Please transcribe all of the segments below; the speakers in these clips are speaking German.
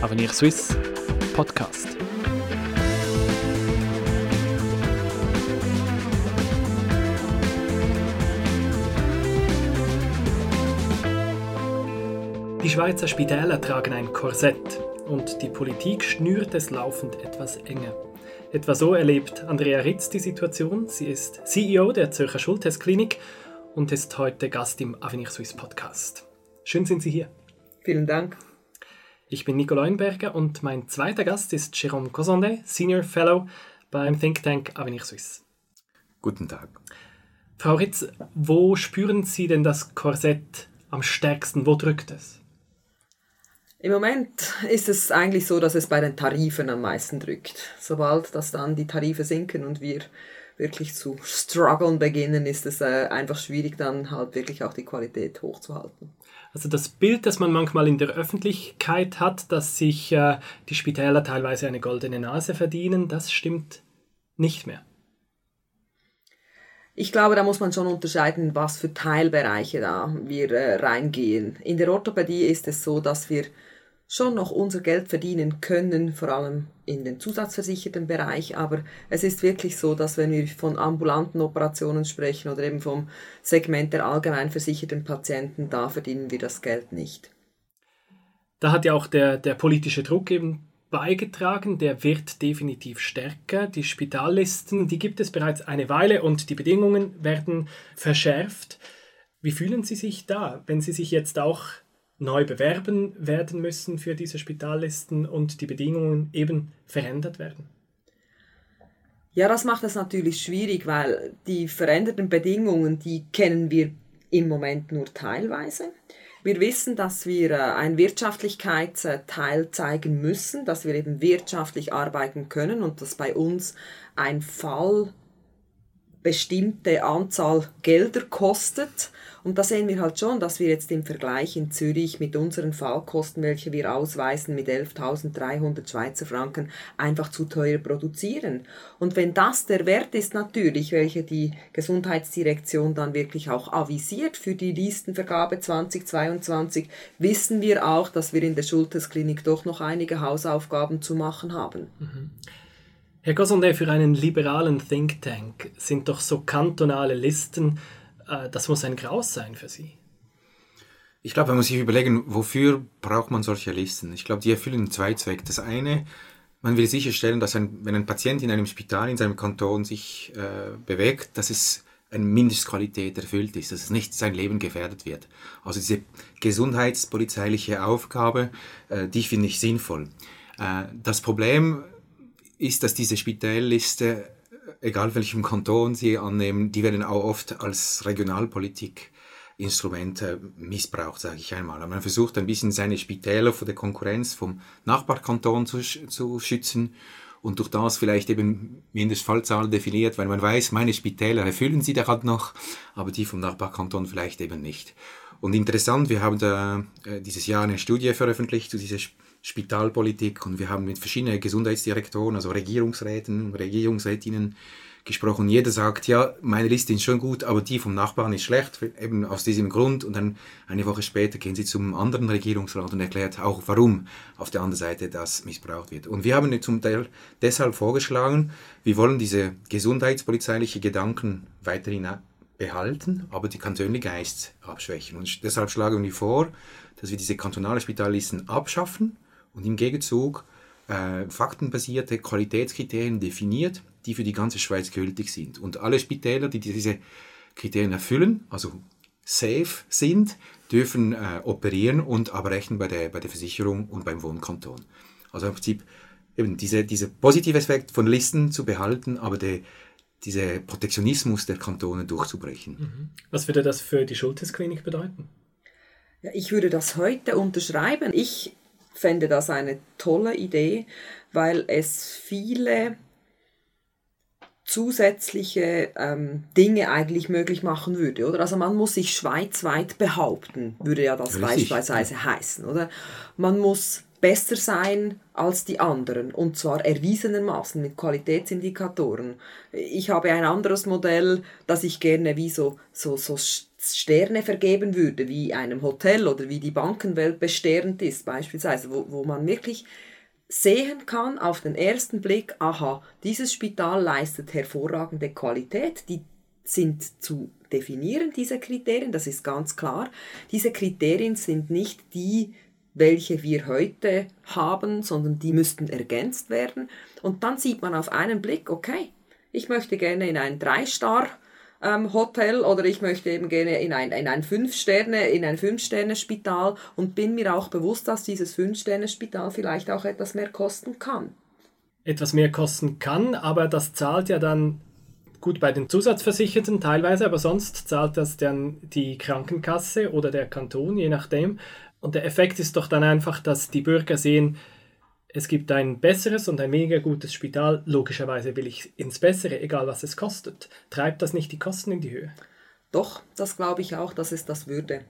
Avenir Suisse Podcast. Die Schweizer Spitäler tragen ein Korsett und die Politik schnürt es laufend etwas enger. Etwa so erlebt Andrea Ritz die Situation. Sie ist CEO der Zürcher Schultestklinik und ist heute Gast im Avenir Suisse Podcast. Schön sind Sie hier. Vielen Dank. Ich bin Nico Leuenberger und mein zweiter Gast ist Jérôme Cosonde, Senior Fellow beim Think Tank Avenir Suisse. Guten Tag. Frau Ritz, wo spüren Sie denn das Korsett am stärksten? Wo drückt es? Im Moment ist es eigentlich so, dass es bei den Tarifen am meisten drückt. Sobald das dann die Tarife sinken und wir wirklich zu strugglen beginnen, ist es äh, einfach schwierig, dann halt wirklich auch die Qualität hochzuhalten. Also das Bild, das man manchmal in der Öffentlichkeit hat, dass sich äh, die Spitäler teilweise eine goldene Nase verdienen, das stimmt nicht mehr. Ich glaube, da muss man schon unterscheiden, was für Teilbereiche da wir äh, reingehen. In der Orthopädie ist es so, dass wir schon noch unser Geld verdienen können, vor allem in den zusatzversicherten Bereich, aber es ist wirklich so, dass wenn wir von ambulanten Operationen sprechen oder eben vom Segment der allgemein versicherten Patienten, da verdienen wir das Geld nicht. Da hat ja auch der, der politische Druck eben beigetragen, der wird definitiv stärker. Die Spitallisten, die gibt es bereits eine Weile und die Bedingungen werden verschärft. Wie fühlen Sie sich da, wenn Sie sich jetzt auch neu bewerben werden müssen für diese Spitallisten und die Bedingungen eben verändert werden? Ja, das macht es natürlich schwierig, weil die veränderten Bedingungen, die kennen wir im Moment nur teilweise. Wir wissen, dass wir äh, einen Wirtschaftlichkeitsteil zeigen müssen, dass wir eben wirtschaftlich arbeiten können und dass bei uns ein Fall bestimmte Anzahl Gelder kostet und da sehen wir halt schon, dass wir jetzt im Vergleich in Zürich mit unseren Fallkosten, welche wir ausweisen mit 11.300 Schweizer Franken, einfach zu teuer produzieren. Und wenn das der Wert ist natürlich, welche die Gesundheitsdirektion dann wirklich auch avisiert für die Listenvergabe 2022, wissen wir auch, dass wir in der Schultersklinik doch noch einige Hausaufgaben zu machen haben. Mhm. Herr Gossondet, für einen liberalen Think Tank sind doch so kantonale Listen äh, das muss ein Graus sein für Sie. Ich glaube, man muss sich überlegen, wofür braucht man solche Listen. Ich glaube, die erfüllen zwei Zwecke. Das eine, man will sicherstellen, dass ein, wenn ein Patient in einem Spital in seinem Kanton sich äh, bewegt, dass es eine Mindestqualität erfüllt ist, dass es nicht sein Leben gefährdet wird. Also diese gesundheitspolizeiliche Aufgabe, äh, die finde ich sinnvoll. Äh, das Problem ist, dass diese Spitalliste egal welchem Kanton sie annehmen, die werden auch oft als Regionalpolitik-Instrumente missbraucht, sage ich einmal. man versucht ein bisschen seine Spitäler vor der Konkurrenz vom Nachbarkanton zu, zu schützen und durch das vielleicht eben Mindestfallzahlen definiert, weil man weiß, meine Spitäler erfüllen sie da halt noch, aber die vom Nachbarkanton vielleicht eben nicht. Und interessant, wir haben da äh, dieses Jahr eine Studie veröffentlicht zu dieser Spitalpolitik und wir haben mit verschiedenen Gesundheitsdirektoren, also Regierungsräten, Regierungsrätinnen gesprochen. Jeder sagt, ja, meine Liste ist schon gut, aber die vom Nachbarn ist schlecht, eben aus diesem Grund. Und dann eine Woche später gehen sie zum anderen Regierungsrat und erklärt auch, warum auf der anderen Seite das missbraucht wird. Und wir haben zum Teil deshalb vorgeschlagen, wir wollen diese gesundheitspolizeiliche Gedanken weiterhin behalten, aber die Kantone Geist abschwächen. Und deshalb schlagen wir vor, dass wir diese kantonalen Spitallisten abschaffen und im Gegenzug äh, faktenbasierte Qualitätskriterien definiert, die für die ganze Schweiz gültig sind. Und alle Spitäler, die diese Kriterien erfüllen, also safe sind, dürfen äh, operieren und abrechnen bei der, bei der Versicherung und beim Wohnkanton. Also im Prinzip eben diese, dieser positive Aspekt von Listen zu behalten, aber der, dieser Protektionismus der Kantone durchzubrechen. Mhm. Was würde das für die Schultesklinik bedeuten? Ja, ich würde das heute unterschreiben. Ich fände das eine tolle Idee, weil es viele zusätzliche ähm, Dinge eigentlich möglich machen würde, oder? Also man muss sich schweizweit behaupten, würde ja das Richtig. beispielsweise heißen, oder? Man muss besser sein als die anderen und zwar erwiesenermaßen mit Qualitätsindikatoren. Ich habe ein anderes Modell, das ich gerne wie so, so, so Sterne vergeben würde, wie einem Hotel oder wie die Bankenwelt bestehend ist, beispielsweise, wo, wo man wirklich sehen kann auf den ersten Blick, aha, dieses Spital leistet hervorragende Qualität, die sind zu definieren, diese Kriterien, das ist ganz klar. Diese Kriterien sind nicht die, welche wir heute haben, sondern die müssten ergänzt werden. Und dann sieht man auf einen Blick, okay, ich möchte gerne in ein Drei-Star- ähm, oder ich möchte eben gerne in ein, in ein Fünf-Sterne, in ein Fünf-Sterne-Spital und bin mir auch bewusst, dass dieses Fünf-Sterne-Spital vielleicht auch etwas mehr kosten kann. Etwas mehr kosten kann, aber das zahlt ja dann gut bei den Zusatzversicherten teilweise, aber sonst zahlt das dann die Krankenkasse oder der Kanton, je nachdem. Und der Effekt ist doch dann einfach, dass die Bürger sehen, es gibt ein besseres und ein weniger gutes Spital. Logischerweise will ich ins Bessere, egal was es kostet. Treibt das nicht die Kosten in die Höhe? Doch, das glaube ich auch, dass es das würde.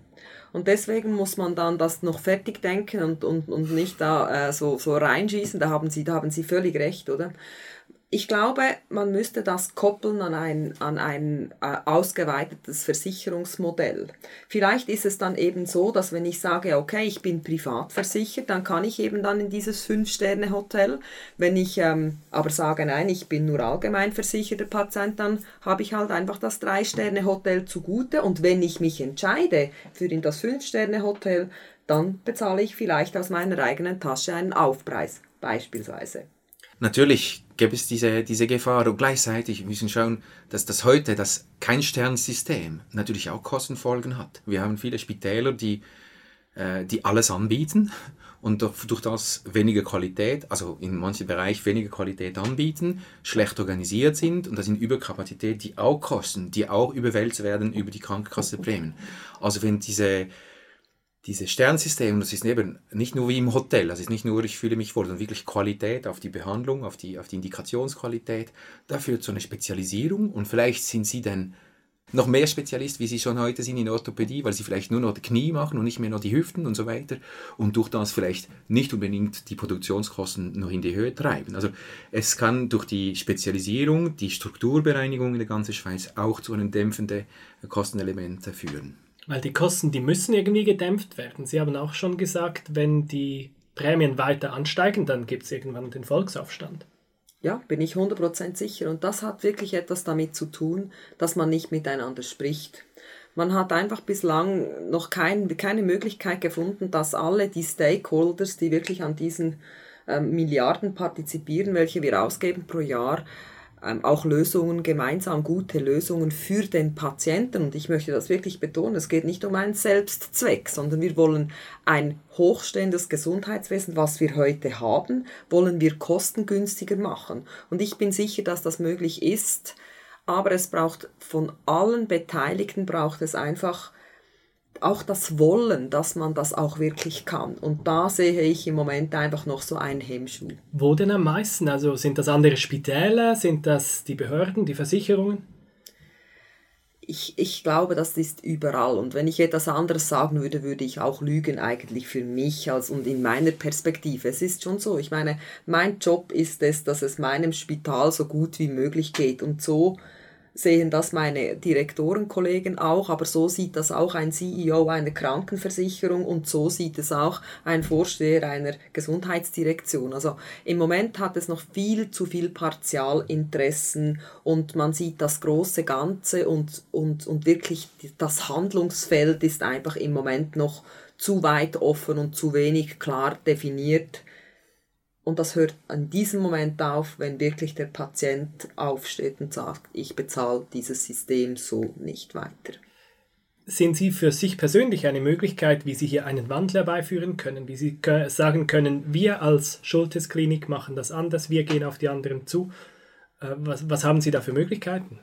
Und deswegen muss man dann das noch fertig denken und, und, und nicht da äh, so, so reinschießen. Da haben, Sie, da haben Sie völlig recht, oder? Ich glaube, man müsste das koppeln an ein, an ein äh, ausgeweitetes Versicherungsmodell. Vielleicht ist es dann eben so, dass wenn ich sage, okay, ich bin privat versichert, dann kann ich eben dann in dieses Fünf-Sterne-Hotel. Wenn ich ähm, aber sage, nein, ich bin nur allgemein versicherter Patient, dann habe ich halt einfach das Drei-Sterne-Hotel zugute. Und wenn ich mich entscheide für in das Fünf-Sterne-Hotel, dann bezahle ich vielleicht aus meiner eigenen Tasche einen Aufpreis, beispielsweise. Natürlich gäbe es diese, diese Gefahr und gleichzeitig müssen schauen, dass das heute das kein Sternsystem natürlich auch Kostenfolgen hat. Wir haben viele Spitäler, die, äh, die alles anbieten und durch, durch das weniger Qualität, also in manchen Bereichen weniger Qualität anbieten, schlecht organisiert sind und das sind Überkapazität, die auch kosten, die auch überwälzt werden über die Krankenkassenprämien. Also wenn diese dieses Sternsystem, das ist eben nicht nur wie im Hotel, das ist nicht nur, ich fühle mich wohl, sondern wirklich Qualität auf die Behandlung, auf die, auf die Indikationsqualität. Da führt so eine Spezialisierung und vielleicht sind Sie dann noch mehr Spezialist, wie Sie schon heute sind in Orthopädie, weil Sie vielleicht nur noch die Knie machen und nicht mehr noch die Hüften und so weiter und durch das vielleicht nicht unbedingt die Produktionskosten noch in die Höhe treiben. Also es kann durch die Spezialisierung, die Strukturbereinigung in der ganzen Schweiz auch zu einem dämpfenden Kostenelement führen. Weil die Kosten, die müssen irgendwie gedämpft werden. Sie haben auch schon gesagt, wenn die Prämien weiter ansteigen, dann gibt es irgendwann den Volksaufstand. Ja, bin ich 100% sicher. Und das hat wirklich etwas damit zu tun, dass man nicht miteinander spricht. Man hat einfach bislang noch kein, keine Möglichkeit gefunden, dass alle die Stakeholders, die wirklich an diesen ähm, Milliarden partizipieren, welche wir ausgeben pro Jahr, auch Lösungen, gemeinsam gute Lösungen für den Patienten. Und ich möchte das wirklich betonen, es geht nicht um einen Selbstzweck, sondern wir wollen ein hochstehendes Gesundheitswesen, was wir heute haben, wollen wir kostengünstiger machen. Und ich bin sicher, dass das möglich ist, aber es braucht von allen Beteiligten, braucht es einfach auch das Wollen, dass man das auch wirklich kann. Und da sehe ich im Moment einfach noch so einen Hemmschuh. Wo denn am meisten? Also sind das andere Spitäler? Sind das die Behörden, die Versicherungen? Ich, ich glaube, das ist überall. Und wenn ich etwas anderes sagen würde, würde ich auch lügen eigentlich für mich als und in meiner Perspektive. Es ist schon so. Ich meine, mein Job ist es, dass es meinem Spital so gut wie möglich geht. Und so sehen das meine Direktorenkollegen auch, aber so sieht das auch ein CEO einer Krankenversicherung und so sieht es auch ein Vorsteher einer Gesundheitsdirektion. Also im Moment hat es noch viel zu viel Partialinteressen und man sieht das große Ganze und, und, und wirklich das Handlungsfeld ist einfach im Moment noch zu weit offen und zu wenig klar definiert und das hört an diesem Moment auf, wenn wirklich der Patient aufsteht und sagt, ich bezahle dieses System so nicht weiter. Sehen Sie für sich persönlich eine Möglichkeit, wie Sie hier einen Wandel herbeiführen können, wie Sie sagen können, wir als Schultes Klinik machen das anders, wir gehen auf die anderen zu. Äh, was, was haben Sie da für Möglichkeiten?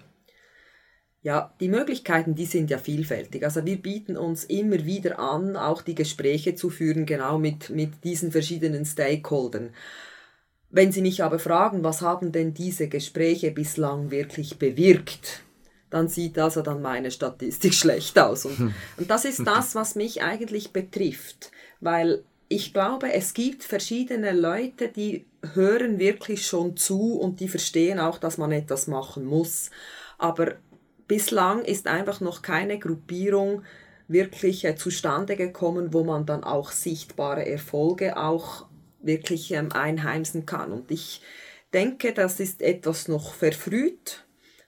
Ja, die Möglichkeiten, die sind ja vielfältig. Also wir bieten uns immer wieder an, auch die Gespräche zu führen, genau mit, mit diesen verschiedenen Stakeholdern. Wenn Sie mich aber fragen, was haben denn diese Gespräche bislang wirklich bewirkt, dann sieht also dann meine Statistik schlecht aus. Und, und das ist das, was mich eigentlich betrifft, weil ich glaube, es gibt verschiedene Leute, die hören wirklich schon zu und die verstehen auch, dass man etwas machen muss. Aber bislang ist einfach noch keine Gruppierung wirklich äh, zustande gekommen, wo man dann auch sichtbare Erfolge auch wirklich ähm, einheimsen kann. Und ich denke, das ist etwas noch verfrüht.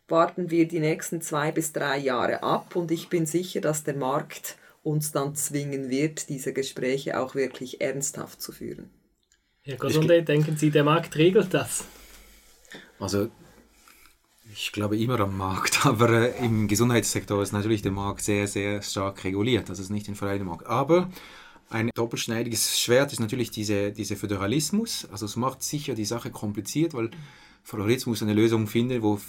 Warten wir die nächsten zwei bis drei Jahre ab und ich bin sicher, dass der Markt uns dann zwingen wird, diese Gespräche auch wirklich ernsthaft zu führen. Herr Gosonde, denken Sie, der Markt regelt das? Also ich glaube immer am Markt, aber äh, im Gesundheitssektor ist natürlich der Markt sehr, sehr stark reguliert. Das ist nicht ein freier Markt. Aber ein doppelschneidiges Schwert ist natürlich diese, dieser Föderalismus. Also es macht sicher die Sache kompliziert, weil Föderalismus eine Lösung findet, wo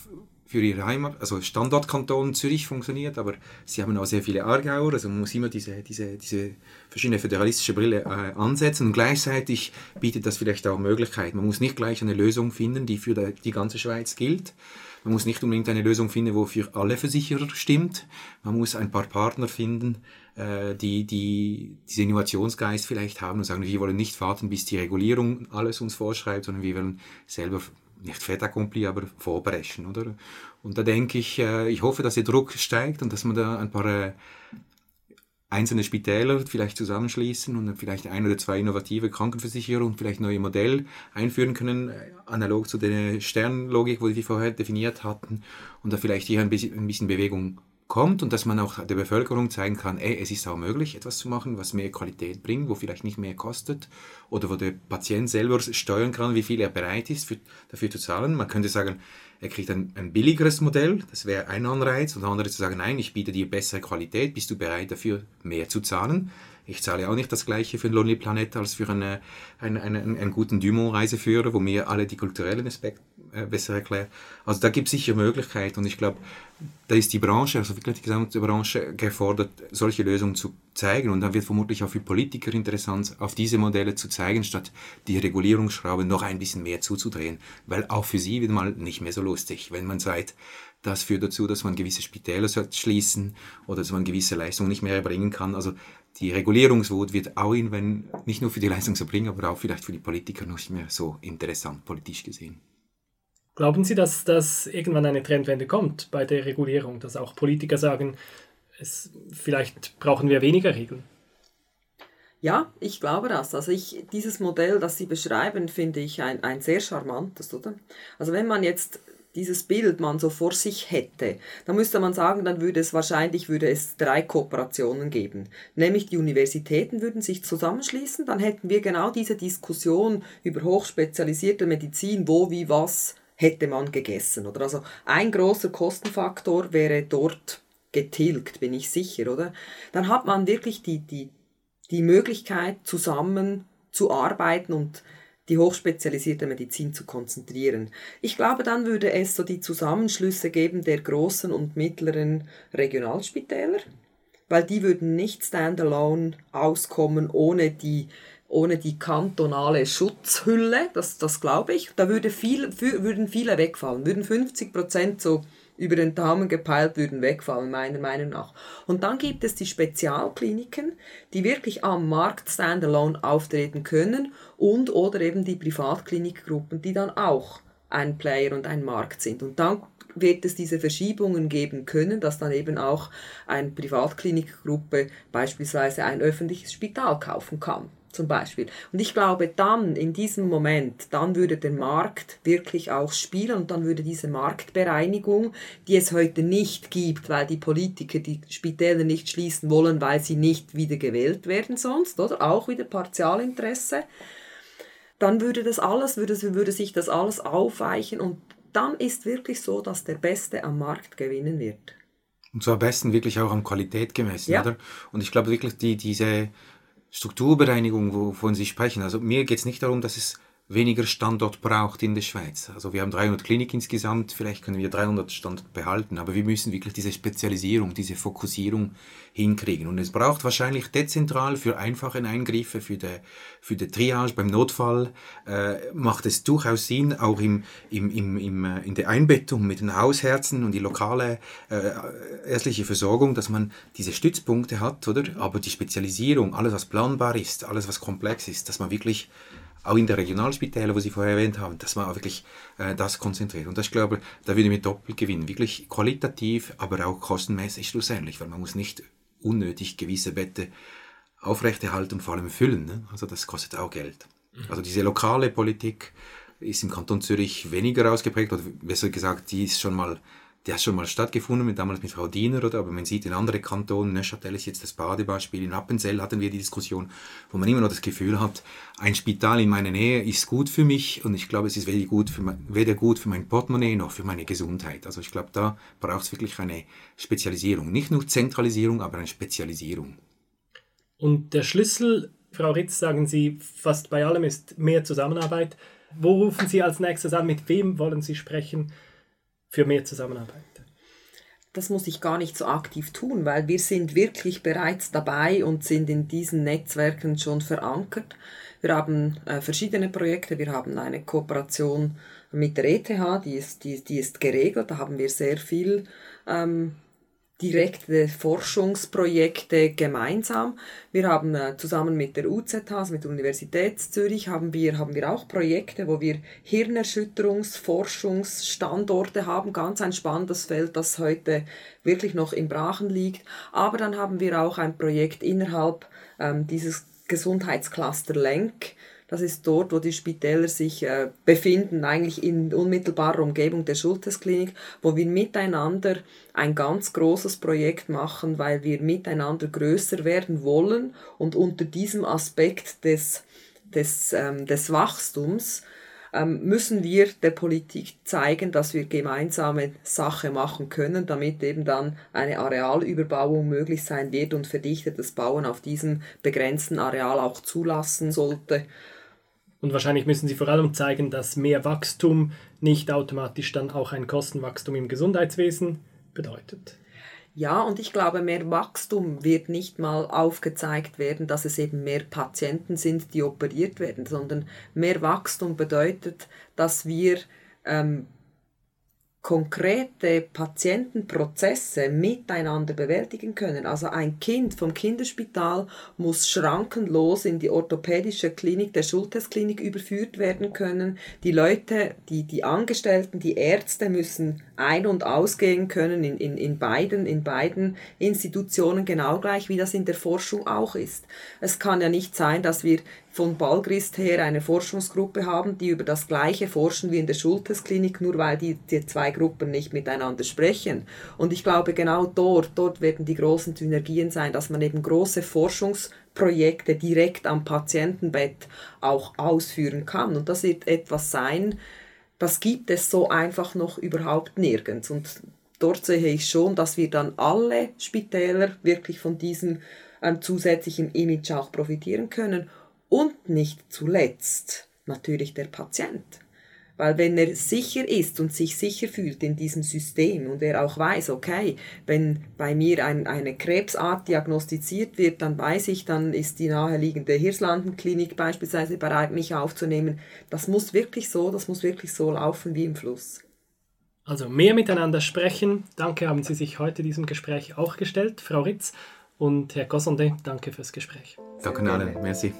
für ihre Heimat, also Standortkanton Zürich funktioniert, aber sie haben auch sehr viele Aargauer, also man muss immer diese, diese, diese verschiedene föderalistische Brille äh, ansetzen und gleichzeitig bietet das vielleicht auch Möglichkeiten. Man muss nicht gleich eine Lösung finden, die für die ganze Schweiz gilt, man muss nicht unbedingt eine Lösung finden, wo für alle Versicherer stimmt. Man muss ein paar Partner finden, äh, die, die diesen Innovationsgeist vielleicht haben und sagen, wir wollen nicht warten, bis die Regulierung alles uns vorschreibt, sondern wir wollen selber nicht fait accompli, aber vorbrechen, oder? Und da denke ich, äh, ich hoffe, dass der Druck steigt und dass man da ein paar äh, einzelne Spitäler vielleicht zusammenschließen und vielleicht ein oder zwei innovative Krankenversicherungen, vielleicht neue Modelle einführen können, äh, analog zu der Sternlogik, wo wir vorher definiert hatten, und da vielleicht hier ein bisschen, ein bisschen Bewegung kommt und dass man auch der Bevölkerung zeigen kann, ey, es ist auch möglich, etwas zu machen, was mehr Qualität bringt, wo vielleicht nicht mehr kostet oder wo der Patient selber steuern kann, wie viel er bereit ist für, dafür zu zahlen. Man könnte sagen, er kriegt ein, ein billigeres Modell, das wäre ein Anreiz, und der andere zu sagen, nein, ich biete dir bessere Qualität, bist du bereit dafür mehr zu zahlen? Ich zahle auch nicht das gleiche für ein Lonely Planet als für eine, eine, eine, einen guten Dumont-Reiseführer, wo mir alle die kulturellen Aspekte besser erklärt. Also da gibt es sicher Möglichkeiten und ich glaube, da ist die Branche, also wirklich die gesamte Branche gefordert, solche Lösungen zu zeigen und dann wird vermutlich auch für Politiker interessant, auf diese Modelle zu zeigen, statt die Regulierungsschraube noch ein bisschen mehr zuzudrehen, weil auch für sie wieder mal nicht mehr so lustig, wenn man sagt, das führt dazu, dass man gewisse Spitäler schließen oder dass man gewisse Leistungen nicht mehr erbringen kann. Also die Regulierungswut wird auch wenn nicht nur für die Leistungserbringer, aber auch vielleicht für die Politiker nicht mehr so interessant politisch gesehen. Glauben Sie, dass das irgendwann eine Trendwende kommt bei der Regulierung, dass auch Politiker sagen, es, vielleicht brauchen wir weniger Regeln? Ja, ich glaube das. Also ich, dieses Modell, das Sie beschreiben, finde ich ein, ein sehr charmantes, oder? Also wenn man jetzt dieses Bild man so vor sich hätte, dann müsste man sagen, dann würde es wahrscheinlich würde es drei Kooperationen geben. Nämlich die Universitäten würden sich zusammenschließen, dann hätten wir genau diese Diskussion über hochspezialisierte Medizin, wo, wie, was hätte man gegessen. Oder? Also ein großer Kostenfaktor wäre dort getilgt, bin ich sicher, oder? Dann hat man wirklich die, die, die Möglichkeit, zusammen zu arbeiten und die hochspezialisierte Medizin zu konzentrieren. Ich glaube, dann würde es so die Zusammenschlüsse geben der großen und mittleren Regionalspitäler, weil die würden nicht standalone auskommen ohne die ohne die kantonale Schutzhülle, das, das glaube ich, da würde viel, würden viele wegfallen, würden 50 Prozent so über den Daumen gepeilt würden wegfallen, meiner Meinung nach. Und dann gibt es die Spezialkliniken, die wirklich am Markt standalone auftreten können und oder eben die Privatklinikgruppen, die dann auch ein Player und ein Markt sind. Und dann wird es diese Verschiebungen geben können, dass dann eben auch eine Privatklinikgruppe beispielsweise ein öffentliches Spital kaufen kann zum Beispiel. Und ich glaube, dann, in diesem Moment, dann würde der Markt wirklich auch spielen und dann würde diese Marktbereinigung, die es heute nicht gibt, weil die Politiker die Spitäler nicht schließen wollen, weil sie nicht wieder gewählt werden sonst, oder? Auch wieder Partialinteresse. Dann würde das alles, würde, würde sich das alles aufweichen und dann ist wirklich so, dass der Beste am Markt gewinnen wird. Und zwar am besten wirklich auch an Qualität gemessen, ja. oder? Und ich glaube wirklich, die, diese Strukturbereinigung, wovon Sie sprechen, also mir geht es nicht darum, dass es weniger Standort braucht in der Schweiz. Also wir haben 300 Kliniken insgesamt, vielleicht können wir 300 Standort behalten, aber wir müssen wirklich diese Spezialisierung, diese Fokussierung hinkriegen. Und es braucht wahrscheinlich dezentral für einfache Eingriffe, für die, für die Triage beim Notfall, äh, macht es durchaus Sinn, auch im, im, im, im, äh, in der Einbettung mit den Hausherzen und die lokale äh, ärztliche Versorgung, dass man diese Stützpunkte hat, oder? Aber die Spezialisierung, alles was planbar ist, alles was komplex ist, dass man wirklich auch in der Regionalspitäler, wo Sie vorher erwähnt haben, dass man wirklich äh, das konzentriert. Und das, ich glaube, da würde mir doppelt gewinnen. Wirklich qualitativ, aber auch kostenmäßig schlussendlich, weil man muss nicht unnötig gewisse Wette aufrechterhalten und vor allem füllen. Ne? Also das kostet auch Geld. Mhm. Also diese lokale Politik ist im Kanton Zürich weniger ausgeprägt, oder besser gesagt, die ist schon mal die hat schon mal stattgefunden, damals mit Frau Diener, oder? aber man sieht in anderen Kantonen, Neuchâtel ist jetzt das Badebeispiel, in Appenzell hatten wir die Diskussion, wo man immer noch das Gefühl hat, ein Spital in meiner Nähe ist gut für mich und ich glaube, es ist weder gut für mein, weder gut für mein Portemonnaie noch für meine Gesundheit. Also ich glaube, da braucht es wirklich eine Spezialisierung. Nicht nur Zentralisierung, aber eine Spezialisierung. Und der Schlüssel, Frau Ritz, sagen Sie, fast bei allem ist mehr Zusammenarbeit. Wo rufen Sie als nächstes an? Mit wem wollen Sie sprechen? Für mehr Zusammenarbeit? Das muss ich gar nicht so aktiv tun, weil wir sind wirklich bereits dabei und sind in diesen Netzwerken schon verankert. Wir haben äh, verschiedene Projekte. Wir haben eine Kooperation mit der ETH, die ist, die, die ist geregelt. Da haben wir sehr viel ähm, direkte Forschungsprojekte gemeinsam. Wir haben äh, zusammen mit der UZH, also mit der Universität Zürich, haben wir, haben wir auch Projekte, wo wir Hirnerschütterungsforschungsstandorte haben. Ganz ein spannendes Feld, das heute wirklich noch im Brachen liegt. Aber dann haben wir auch ein Projekt innerhalb ähm, dieses Gesundheitscluster Lenk, das ist dort, wo die Spitäler sich äh, befinden, eigentlich in unmittelbarer Umgebung der Schultesklinik, wo wir miteinander ein ganz großes Projekt machen, weil wir miteinander größer werden wollen und unter diesem Aspekt des, des, ähm, des Wachstums ähm, müssen wir der Politik zeigen, dass wir gemeinsame Sache machen können, damit eben dann eine Arealüberbauung möglich sein wird und verdichtetes Bauen auf diesem begrenzten Areal auch zulassen sollte. Und wahrscheinlich müssen sie vor allem zeigen, dass mehr Wachstum nicht automatisch dann auch ein Kostenwachstum im Gesundheitswesen bedeutet. Ja, und ich glaube, mehr Wachstum wird nicht mal aufgezeigt werden, dass es eben mehr Patienten sind, die operiert werden, sondern mehr Wachstum bedeutet, dass wir ähm, konkrete Patientenprozesse miteinander bewältigen können. Also ein Kind vom Kinderspital muss schrankenlos in die orthopädische Klinik der Schultesklinik überführt werden können. Die Leute, die, die Angestellten, die Ärzte müssen ein- und ausgehen können in, in, in, beiden, in beiden Institutionen genau gleich, wie das in der Forschung auch ist. Es kann ja nicht sein, dass wir von Balgrist her eine Forschungsgruppe haben, die über das Gleiche forschen wie in der Schultesklinik, nur weil die, die zwei Gruppen nicht miteinander sprechen. Und ich glaube, genau dort, dort werden die großen Synergien sein, dass man eben große Forschungsprojekte direkt am Patientenbett auch ausführen kann. Und das wird etwas sein, das gibt es so einfach noch überhaupt nirgends. Und dort sehe ich schon, dass wir dann alle Spitäler wirklich von diesem ähm, zusätzlichen Image auch profitieren können und nicht zuletzt natürlich der Patient. Weil wenn er sicher ist und sich sicher fühlt in diesem System und er auch weiß, okay, wenn bei mir ein, eine Krebsart diagnostiziert wird, dann weiß ich, dann ist die naheliegende Hirslandenklinik beispielsweise bereit, mich aufzunehmen. Das muss wirklich so, das muss wirklich so laufen wie im Fluss. Also mehr miteinander sprechen. Danke, haben Sie sich heute diesem Gespräch auch gestellt, Frau Ritz. Und Herr Gossonde, danke fürs Gespräch. Danke, Allen. Merci.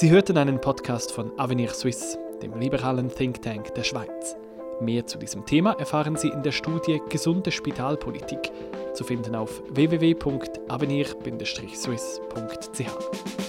Sie hörten einen Podcast von Avenir Suisse, dem liberalen Think Tank der Schweiz. Mehr zu diesem Thema erfahren Sie in der Studie Gesunde Spitalpolitik, zu finden auf www.avenir-swiss.ch.